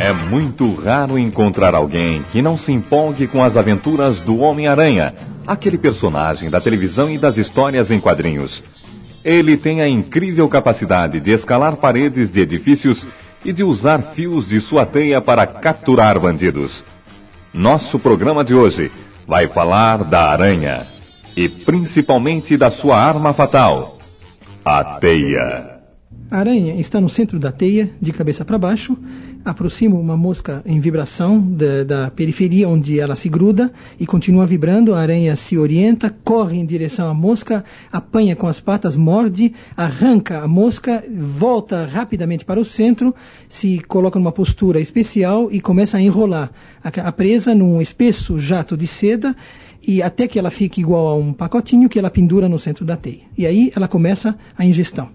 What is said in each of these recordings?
É muito raro encontrar alguém que não se empolgue com as aventuras do Homem-Aranha, aquele personagem da televisão e das histórias em quadrinhos. Ele tem a incrível capacidade de escalar paredes de edifícios e de usar fios de sua teia para capturar bandidos. Nosso programa de hoje vai falar da aranha e principalmente da sua arma fatal, a teia. A aranha está no centro da teia, de cabeça para baixo, aproxima uma mosca em vibração da, da, periferia onde ela se gruda e continua vibrando. A aranha se orienta, corre em direção à mosca, apanha com as patas, morde, arranca a mosca, volta rapidamente para o centro, se coloca numa postura especial e começa a enrolar a, presa num espesso jato de seda e até que ela fique igual a um pacotinho que ela pendura no centro da teia. E aí ela começa a ingestão.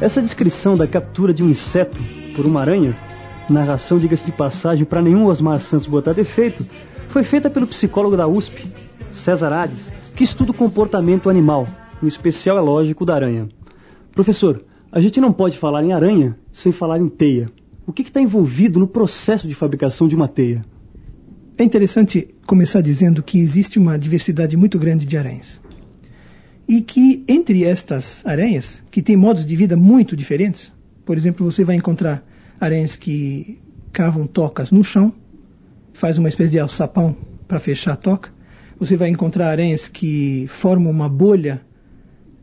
Essa descrição da captura de um inseto por uma aranha, narração, diga-se de passagem, para nenhum Osmar Santos botar defeito, foi feita pelo psicólogo da USP, César Hades, que estuda o comportamento animal, em especial, é lógico, da aranha. Professor, a gente não pode falar em aranha sem falar em teia. O que está envolvido no processo de fabricação de uma teia? É interessante começar dizendo que existe uma diversidade muito grande de aranhas. E que entre estas aranhas, que têm modos de vida muito diferentes, por exemplo, você vai encontrar aranhas que cavam tocas no chão, faz uma espécie de alçapão para fechar a toca. Você vai encontrar aranhas que formam uma bolha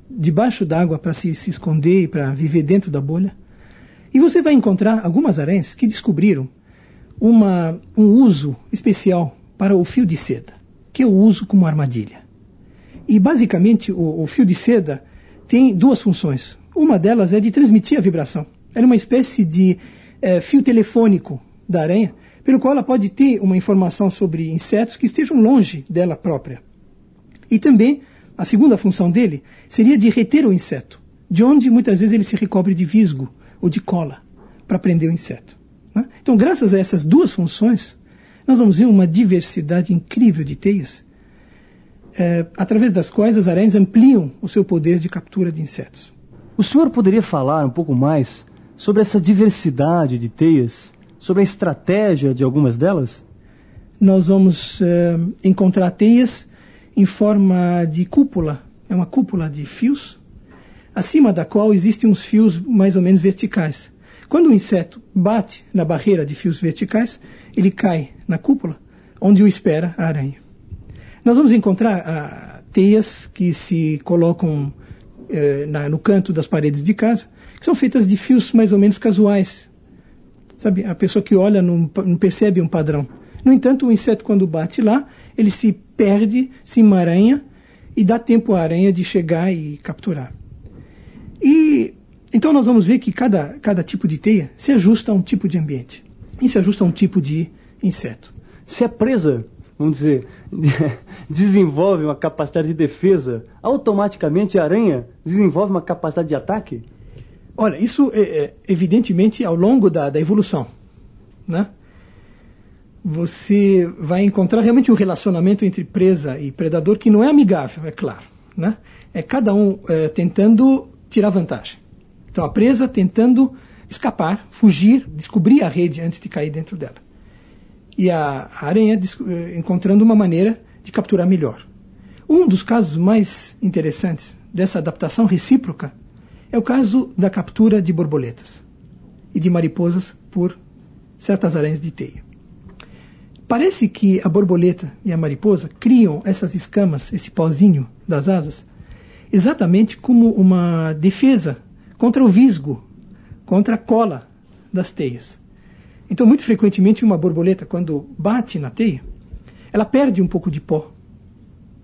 debaixo d'água para se, se esconder e para viver dentro da bolha. E você vai encontrar algumas aranhas que descobriram uma, um uso especial para o fio de seda, que eu uso como armadilha. E basicamente o, o fio de seda tem duas funções. Uma delas é de transmitir a vibração. É uma espécie de é, fio telefônico da aranha, pelo qual ela pode ter uma informação sobre insetos que estejam longe dela própria. E também a segunda função dele seria de reter o inseto, de onde muitas vezes ele se recobre de visgo ou de cola para prender o inseto. Né? Então, graças a essas duas funções, nós vamos ver uma diversidade incrível de teias, é, através das quais as aranhas ampliam o seu poder de captura de insetos. O senhor poderia falar um pouco mais sobre essa diversidade de teias, sobre a estratégia de algumas delas? Nós vamos é, encontrar teias em forma de cúpula, é uma cúpula de fios, acima da qual existem uns fios mais ou menos verticais. Quando o inseto bate na barreira de fios verticais, ele cai na cúpula, onde o espera a aranha. Nós vamos encontrar ah, teias que se colocam eh, na, no canto das paredes de casa, que são feitas de fios mais ou menos casuais. Sabe, a pessoa que olha não, não percebe um padrão. No entanto, o inseto, quando bate lá, ele se perde, se emaranha e dá tempo à aranha de chegar e capturar. E então nós vamos ver que cada, cada tipo de teia se ajusta a um tipo de ambiente e se ajusta a um tipo de inseto. Se a presa, vamos dizer, desenvolve uma capacidade de defesa, automaticamente a aranha desenvolve uma capacidade de ataque? Olha, isso é, é evidentemente ao longo da, da evolução, né? Você vai encontrar realmente um relacionamento entre presa e predador que não é amigável, é claro, né? É cada um é, tentando tirar vantagem. Então a presa tentando escapar, fugir, descobrir a rede antes de cair dentro dela. E a, aranha eh, encontrando uma maneira de capturar melhor. Um dos casos mais interessantes dessa adaptação recíproca é o caso da captura de borboletas e de mariposas por certas aranhas de teia. Parece que a borboleta e a mariposa criam essas escamas, esse pozinho das asas, exatamente como uma defesa contra o visgo, contra a cola das teias. Então, muito frequentemente, uma borboleta, quando bate na teia, ela perde um pouco de pó,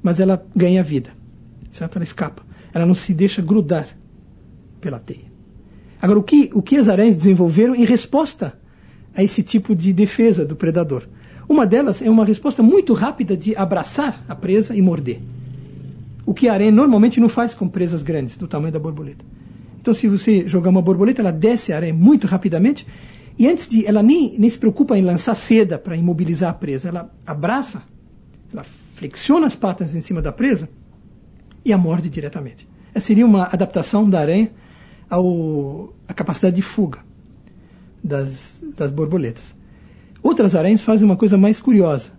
mas ela ganha vida, certo? Ela escapa, ela não se deixa grudar pela teia. Agora, o que, o que as aranhas desenvolveram em resposta a esse tipo de defesa do predador? Uma delas é uma resposta muito rápida de abraçar a presa e morder. O que a aranha normalmente não faz com presas grandes, do tamanho da borboleta. Então, se você jogar uma borboleta, ela desce a aranha muito rapidamente e antes de. Ela nem, nem se preocupa em lançar seda para imobilizar a presa. Ela abraça, ela flexiona as patas em cima da presa e a morde diretamente. Essa seria uma adaptação da aranha ao, à capacidade de fuga das, das borboletas. Outras aranhas fazem uma coisa mais curiosa.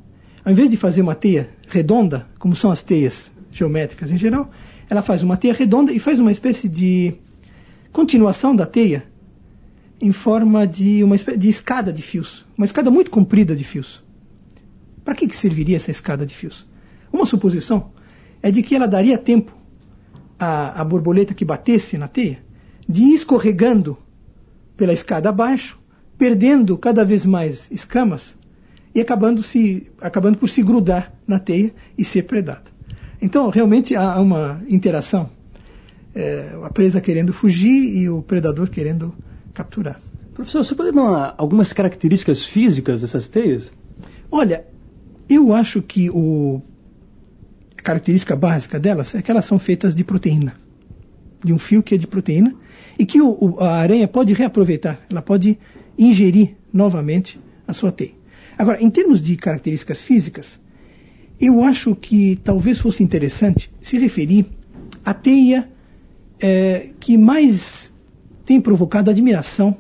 Ao invés de fazer uma teia redonda, como são as teias geométricas em geral, ela faz uma teia redonda e faz uma espécie de continuação da teia em forma de uma de escada de fios, uma escada muito comprida de fios. Para que, que serviria essa escada de fios? Uma suposição é de que ela daria tempo à, à borboleta que batesse na teia de ir escorregando pela escada abaixo, perdendo cada vez mais escamas e acabando, se, acabando por se grudar na teia e ser predada. Então, realmente há uma interação. É, a presa querendo fugir e o predador querendo capturar. Professor, você pode dar algumas características físicas dessas teias? Olha, eu acho que o, a característica básica delas é que elas são feitas de proteína, de um fio que é de proteína, e que o, o, a aranha pode reaproveitar, ela pode ingerir novamente a sua teia. Agora, em termos de características físicas, eu acho que talvez fosse interessante se referir à teia é, que mais tem provocado admiração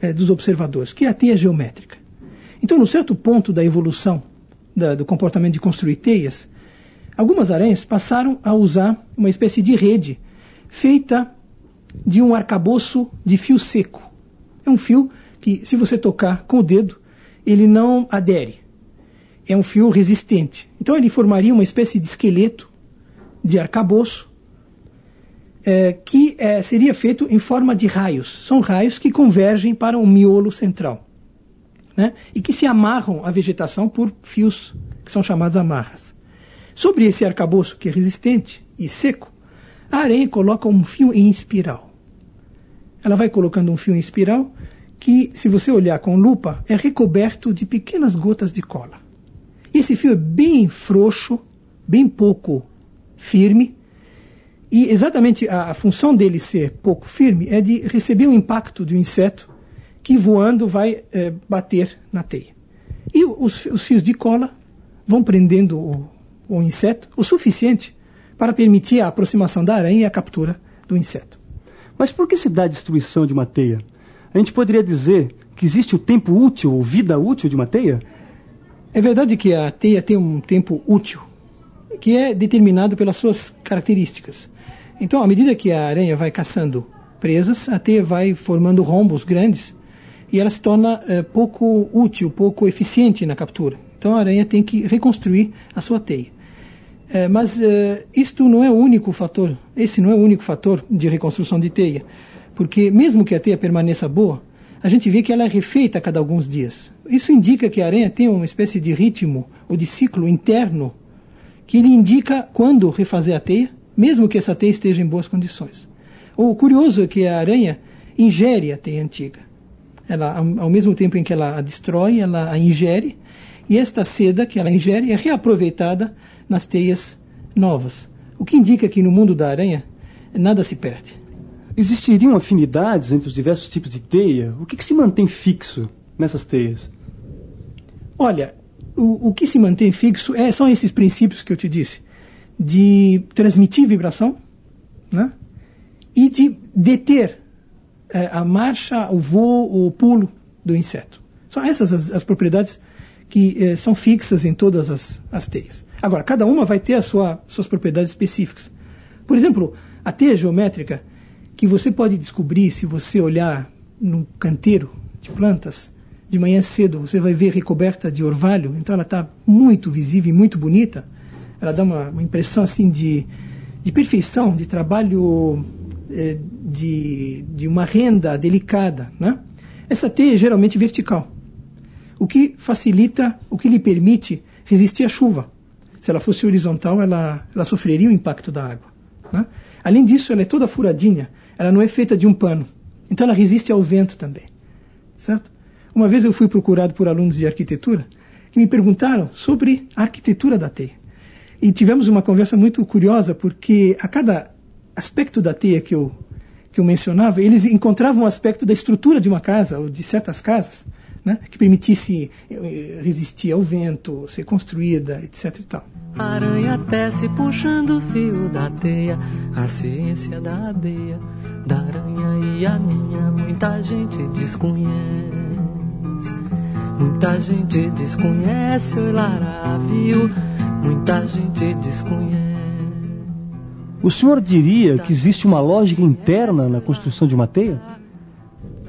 é, dos observadores, que é a teia geométrica. Então, no certo ponto da evolução da, do comportamento de construir teias, algumas aranhas passaram a usar uma espécie de rede feita de um arcabouço de fio seco. É um fio que, se você tocar com o dedo, ele não adere. É um fio resistente. Então, ele formaria uma espécie de esqueleto de arcabouço é, que é, seria feito em forma de raios. São raios que convergem para um miolo central né? e que se amarram à vegetação por fios que são chamados amarras. Sobre esse arcabouço que é resistente e seco, a aranha coloca um fio em espiral. Ela vai colocando um fio em espiral que, se você olhar com lupa, é recoberto de pequenas gotas de cola. Esse fio é bem frouxo, bem pouco firme, e exatamente a, a função dele ser pouco firme é de receber o impacto de um inseto que voando vai é, bater na teia. E os, os, fios de cola vão prendendo o, o inseto o suficiente para permitir a aproximação da aranha e a captura do inseto. Mas por que se dá a destruição de uma teia? A gente poderia dizer que existe o tempo útil ou vida útil de uma teia? É verdade que a teia tem um tempo útil, que é determinado pelas suas características. Então, à medida que a aranha vai caçando presas, a teia vai formando rombos grandes e ela se torna é, pouco útil, pouco eficiente na captura. Então a aranha tem que reconstruir a sua teia. É, mas é, isto não é o único fator, esse não é o único fator de reconstrução de teia, porque mesmo que a teia permaneça boa, a gente vê que ela é refeita a cada alguns dias. Isso indica que a aranha tem uma espécie de ritmo ou de ciclo interno que lhe indica quando refazer a teia, mesmo que essa teia esteja em boas condições. O curioso é que a aranha ingere a teia antiga ela, ao mesmo tempo em que ela a destrói, ela a ingere, e esta seda que ela ingere é reaproveitada nas teias novas. O que indica que no mundo da aranha nada se perde. Existiriam afinidades entre os diversos tipos de teia? O que, que se mantém fixo nessas teias? Olha, o, o que se mantém fixo é, são esses princípios que eu te disse, de transmitir vibração né? e de deter é, a marcha, o voo, o pulo do inseto. São essas as, as propriedades que é, são fixas em todas as, as, teias. Agora, cada uma vai ter as sua, suas propriedades específicas. Por exemplo, a teia geométrica, que você pode descobrir se você olhar no canteiro de plantas, de manhã cedo, você vai ver recoberta de orvalho, então ela está muito visível e muito bonita. Ela dá uma, uma impressão assim de, de perfeição, de trabalho eh, de, de uma renda delicada. Né? Essa teia é geralmente vertical, o que facilita, o que lhe permite resistir à chuva. Se ela fosse horizontal, ela, ela sofreria o impacto da água. Né? Além disso, ela é toda furadinha, ela não é feita de um pano, então ela resiste ao vento também. Certo? Uma vez eu fui procurado por alunos de arquitetura que me perguntaram sobre a arquitetura da teia. E tivemos uma conversa muito curiosa, porque a cada aspecto da teia que eu, que eu mencionava, eles encontravam um aspecto da estrutura de uma casa, ou de certas casas, né, que permitisse eh, resistir ao vento, ser construída, etc. E tal. Aranha tece puxando o fio da teia, a ciência da abeia, da aranha e a minha, muita gente desconhece. Muita gente desconhece o Lara muita gente desconhece. O senhor diria que existe uma lógica interna na construção de uma teia?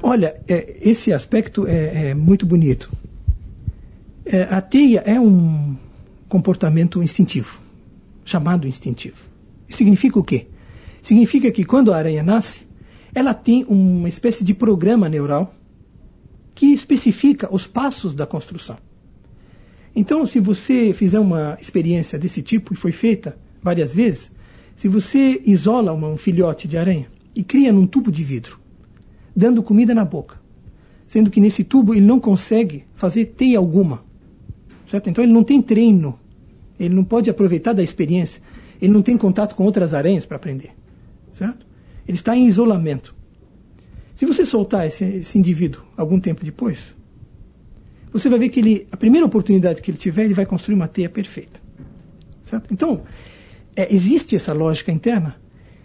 Olha, é, esse aspecto é, é muito bonito. É, a teia é um comportamento instintivo, chamado instintivo. Significa o quê? Significa que quando a aranha nasce, ela tem uma espécie de programa neural que especifica os passos da construção. Então, se você fizer uma experiência desse tipo, e foi feita várias vezes, se você isola um filhote de aranha e cria num tubo de vidro, dando comida na boca, sendo que nesse tubo ele não consegue fazer teia alguma, certo? Então ele não tem treino, ele não pode aproveitar da experiência, ele não tem contato com outras aranhas para aprender, certo? Ele está em isolamento. Se você soltar esse, esse indivíduo algum tempo depois, você vai ver que ele, a primeira oportunidade que ele tiver, ele vai construir uma teia perfeita. Certo? Então, é, existe essa lógica interna,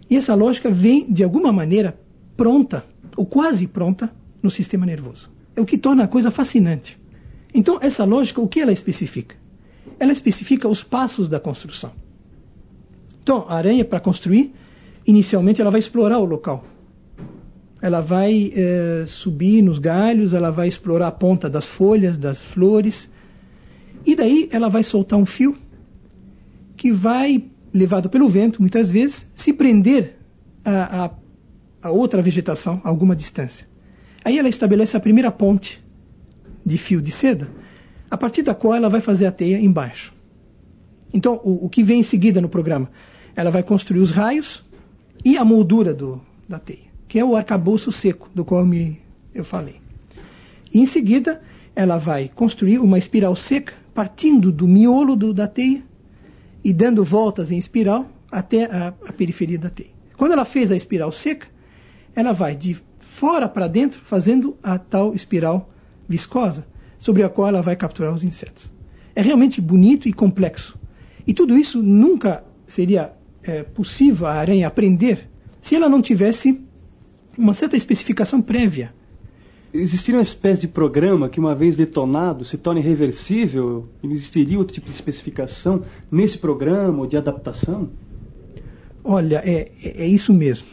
e essa lógica vem, de alguma maneira, pronta, ou quase pronta, no sistema nervoso. É o que torna a coisa fascinante. Então, essa lógica, o que ela especifica? Ela especifica os passos da construção. Então, a aranha, para construir, inicialmente ela vai explorar o local ela vai é, subir nos galhos, ela vai explorar a ponta das folhas, das flores, e daí ela vai soltar um fio que vai, levado pelo vento, muitas vezes, se prender a, a, a outra vegetação a alguma distância. Aí ela estabelece a primeira ponte de fio de seda, a partir da qual ela vai fazer a teia embaixo. Então, o, o que vem em seguida no programa? Ela vai construir os raios e a moldura do, da teia que é o arcabouço seco, do qual me, eu falei. E em seguida, ela vai construir uma espiral seca, partindo do miolo do, da teia e dando voltas em espiral até a, a periferia da teia. Quando ela fez a espiral seca, ela vai de fora para dentro, fazendo a tal espiral viscosa, sobre a qual ela vai capturar os insetos. É realmente bonito e complexo. E tudo isso nunca seria é, possível a aranha aprender se ela não tivesse uma certa especificação prévia. Existiria uma espécie de programa que, uma vez detonado, se torne reversível? Existiria outro tipo de especificação nesse programa ou de adaptação? Olha, é, é, é isso mesmo.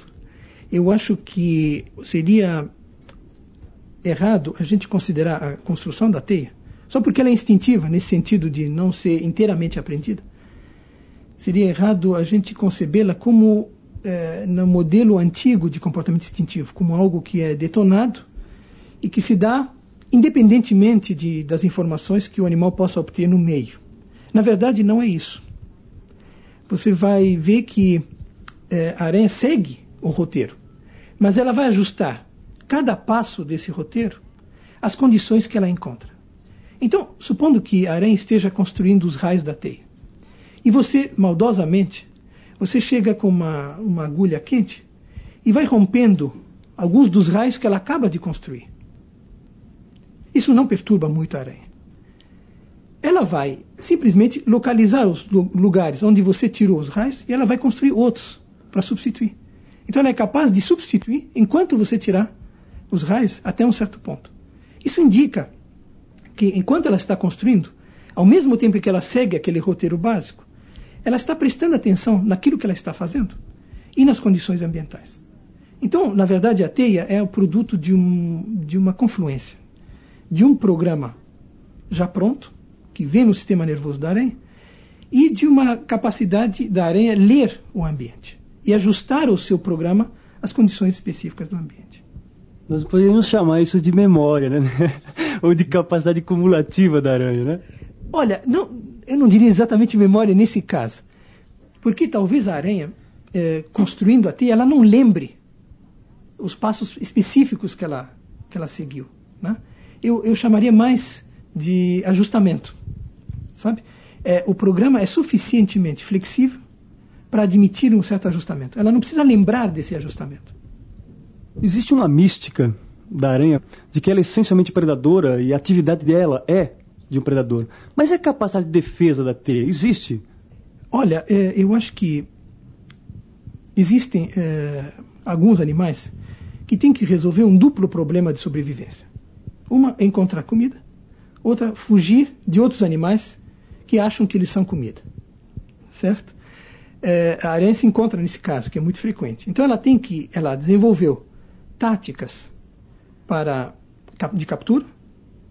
Eu acho que seria errado a gente considerar a construção da teia só porque ela é instintiva, nesse sentido de não ser inteiramente aprendida. Seria errado a gente concebê-la como é, no modelo antigo de comportamento instintivo, como algo que é detonado e que se dá independentemente de, das informações que o animal possa obter no meio. Na verdade, não é isso. Você vai ver que é, a aranha segue o roteiro, mas ela vai ajustar cada passo desse roteiro às condições que ela encontra. Então, supondo que a aranha esteja construindo os raios da teia, e você, maldosamente, você chega com uma, uma agulha quente e vai rompendo alguns dos raios que ela acaba de construir. Isso não perturba muito a aranha. Ela vai simplesmente localizar os lugares onde você tirou os raios e ela vai construir outros para substituir. Então ela é capaz de substituir enquanto você tirar os raios até um certo ponto. Isso indica que enquanto ela está construindo, ao mesmo tempo que ela segue aquele roteiro básico, ela está prestando atenção naquilo que ela está fazendo e nas condições ambientais. Então, na verdade, a teia é o produto de, um, de uma confluência, de um programa já pronto, que vem no sistema nervoso da aranha, e de uma capacidade da aranha ler o ambiente e ajustar o seu programa às condições específicas do ambiente. Nós poderíamos chamar isso de memória, né? Ou de capacidade cumulativa da aranha, né? Olha, não, eu não diria exatamente memória nesse caso, porque talvez a aranha, é, construindo a teia, ela não lembre os passos específicos que ela, que ela seguiu. Né? Eu, eu chamaria mais de ajustamento, sabe? É, o programa é suficientemente flexível para admitir um certo ajustamento. Ela não precisa lembrar desse ajustamento. Existe uma mística da aranha de que ela é essencialmente predadora e a atividade dela é de um predador. Mas a capacidade de defesa da teia existe? Olha, é, eu acho que existem é, alguns animais que têm que resolver um duplo problema de sobrevivência. Uma é encontrar comida, outra fugir de outros animais que acham que eles são comida. Certo? É, a aranha se encontra nesse caso, que é muito frequente. Então ela tem que, ela desenvolveu táticas para de captura,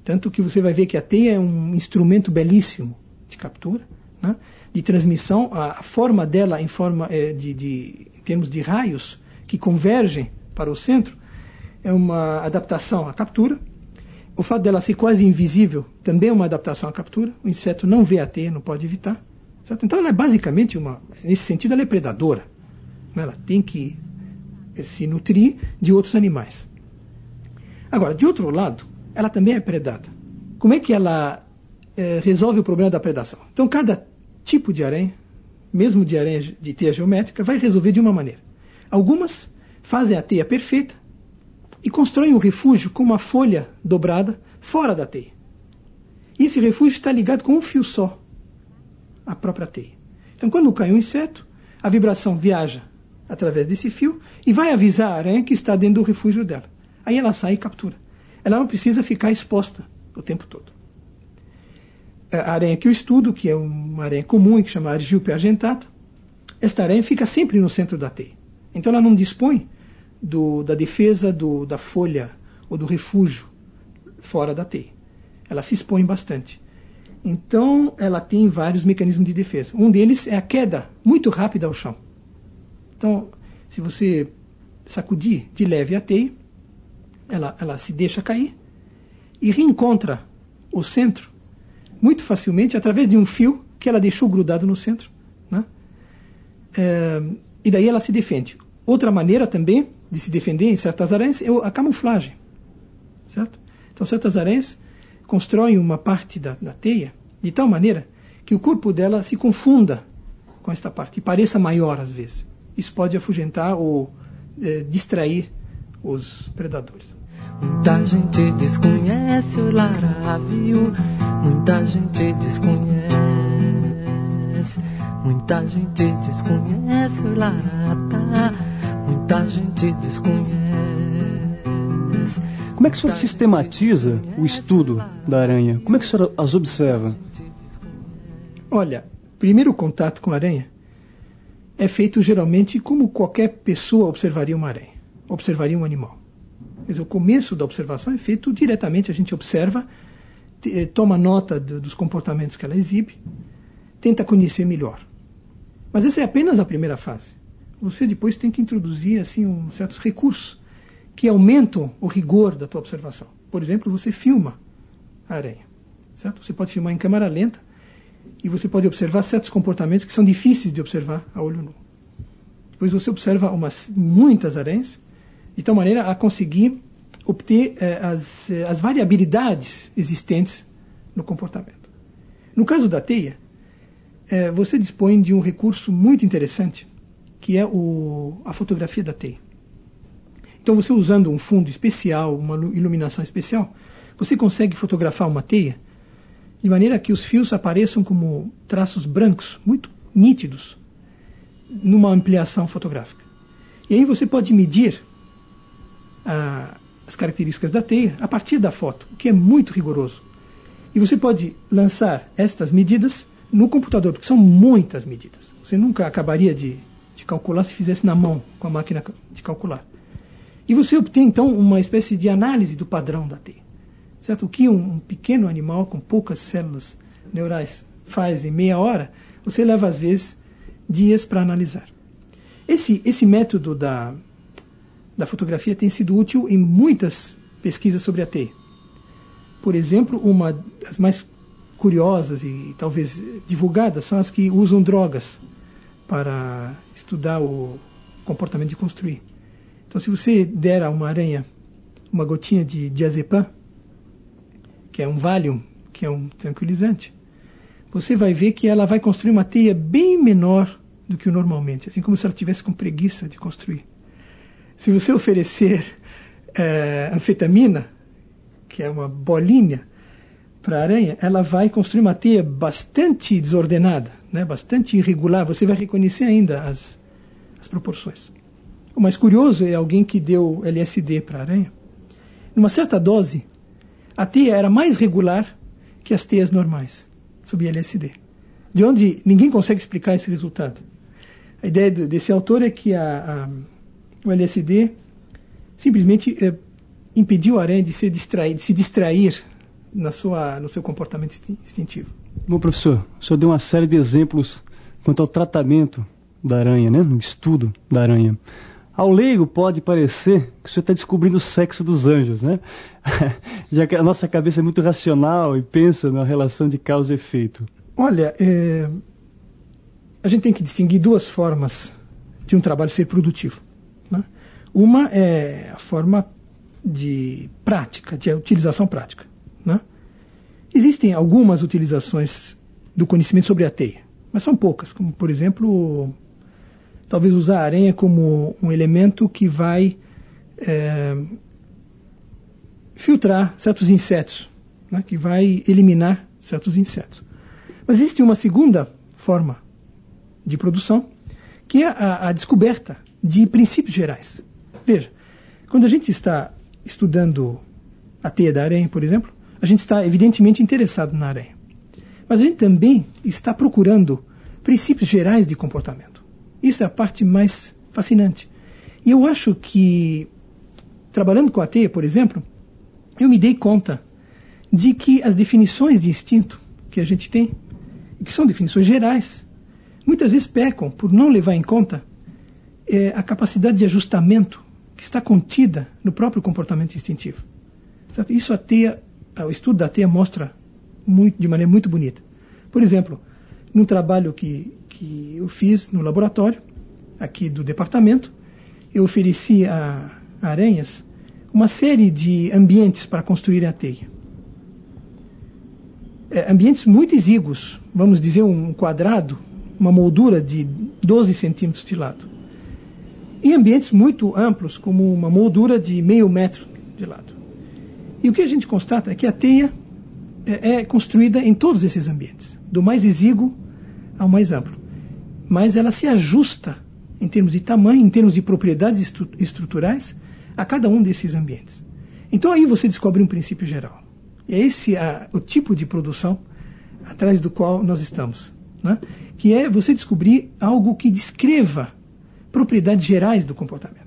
tanto que você vai ver que a teia é um instrumento belíssimo de captura, né? de transmissão. A, forma dela em forma é, de, de, em termos de raios que convergem para o centro é uma adaptação à captura. O fato dela ser quase invisível também é uma adaptação à captura. O inseto não vê a teia, não pode evitar. Certo? Então ela é basicamente uma, nesse sentido, ela é predadora. Né? Ela tem que se nutrir de outros animais. Agora, de outro lado, ela também é predada. Como é que ela é, resolve o problema da predação? Então, cada tipo de aranha, mesmo de aranha de teia geométrica, vai resolver de uma maneira. Algumas fazem a teia perfeita e constroem um refúgio com uma folha dobrada fora da teia. E esse refúgio está ligado com um fio só, a própria teia. Então, quando cai um inseto, a vibração viaja através desse fio e vai avisar a aranha que está dentro do refúgio dela. Aí ela sai e captura. Ela não precisa ficar exposta o tempo todo. A aranha que eu estudo, que é uma aranha comum, que chama Argiope argentata, esta aranha fica sempre no centro da teia. Então ela não dispõe do, da defesa do, da folha ou do refúgio fora da teia. Ela se expõe bastante. Então ela tem vários mecanismos de defesa. Um deles é a queda muito rápida ao chão. Então, se você sacudir de leve a teia, ela, ela se deixa cair e reencontra o centro muito facilmente através de um fio que ela deixou grudado no centro. Né? É, e daí ela se defende. Outra maneira também de se defender em certas aranhas é a camuflagem. Certo? Então, certas aranhas constroem uma parte da, da teia de tal maneira que o corpo dela se confunda com esta parte e pareça maior às vezes. Isso pode afugentar ou é, distrair os predadores. Muita gente desconhece o larápio, muita gente desconhece, muita gente desconhece o larata, muita gente desconhece. Como é que o senhor sistematiza o estudo da aranha? Como é que o senhor as observa? Olha, primeiro contato com a aranha é feito geralmente como qualquer pessoa observaria uma aranha, observaria um animal. Dizer, o começo da observação é feito diretamente, a gente observa, eh, toma nota dos comportamentos que ela exibe, tenta conhecer melhor. Mas essa é apenas a primeira fase. Você depois tem que introduzir assim um, certos recursos que aumentam o rigor da tua observação. Por exemplo, você filma a aranha. Certo? Você pode filmar em câmera lenta e você pode observar certos comportamentos que são difíceis de observar a olho nu. Depois você observa umas, muitas aranhas de tal maneira a conseguir obter eh, as, eh, as variabilidades existentes no comportamento. No caso da teia, eh, você dispõe de um recurso muito interessante, que é o, a fotografia da teia. Então, você usando um fundo especial, uma iluminação especial, você consegue fotografar uma teia de maneira que os fios apareçam como traços brancos, muito nítidos, numa ampliação fotográfica. E aí você pode medir as características da teia a partir da foto, o que é muito rigoroso. E você pode lançar estas medidas no computador, porque são muitas medidas. Você nunca acabaria de, de calcular se fizesse na mão com a máquina de calcular. E você obtém então uma espécie de análise do padrão da teia. Certo? O que um, um pequeno animal com poucas células neurais faz em meia hora, você leva às vezes dias para analisar. Esse, esse método da, da fotografia tem sido útil em muitas pesquisas sobre a teia. Por exemplo, uma das mais curiosas e talvez divulgadas são as que usam drogas para estudar o comportamento de construir. Então, se você der a uma aranha uma gotinha de diazepam, que é um Valium, que é um tranquilizante, você vai ver que ela vai construir uma teia bem menor do que o normalmente, assim como se ela tivesse com preguiça de construir. Se você oferecer é, anfetamina, que é uma bolinha, para a aranha, ela vai construir uma teia bastante desordenada, né, bastante irregular. Você vai reconhecer ainda as, as proporções. O mais curioso é alguém que deu LSD para a aranha. Numa certa dose, a teia era mais regular que as teias normais, sob LSD. De onde ninguém consegue explicar esse resultado. A ideia desse autor é que a, a, o LSD simplesmente é, impediu a aranha de se distrair, de se distrair na sua, no seu comportamento instintivo. Bom, professor, o senhor deu uma série de exemplos quanto ao tratamento da aranha, né, no estudo da aranha. Ao leigo pode parecer que o senhor está descobrindo o sexo dos anjos, né? Já que a nossa cabeça é muito racional e pensa na relação de causa e efeito. Olha, é... a gente tem que distinguir duas formas de um trabalho ser produtivo. Né? Uma é a forma de prática, de utilização prática. Né? Existem algumas utilizações do conhecimento sobre a teia, mas são poucas, como por exemplo talvez usar a aranha como um elemento que vai é, filtrar certos insetos, né, que vai eliminar certos insetos. Mas existe uma segunda forma de produção, que é a, a descoberta de princípios gerais. Veja, quando a gente está estudando a teia da aranha, por exemplo, a gente está evidentemente interessado na aranha. Mas a gente também está procurando princípios gerais de comportamento. Isso é a parte mais fascinante. E eu acho que, trabalhando com a teia, por exemplo, eu me dei conta de que as definições de instinto que a gente tem, que são definições gerais, muitas vezes pecam por não levar em conta é, a capacidade de ajustamento que está contida no próprio comportamento instintivo. Sabe? Isso a teia, o estudo da teia mostra muito, de maneira muito bonita. Por exemplo, num trabalho que que eu fiz no laboratório, aqui do departamento, eu ofereci a, a aranhas uma série de ambientes para construir a teia. É, ambientes muito exíguos, vamos dizer um quadrado, uma moldura de 12 centímetros de lado. E ambientes muito amplos, como uma moldura de meio metro de lado. E o que a gente constata é que a teia é, é construída em todos esses ambientes, do mais exíguo ao mais amplo mas ela se ajusta em termos de tamanho, em termos de propriedades estru estruturais, a cada um desses ambientes. Então aí você descobre um princípio geral. E é esse a, o tipo de produção atrás do qual nós estamos, né? que é você descobrir algo que descreva propriedades gerais do comportamento.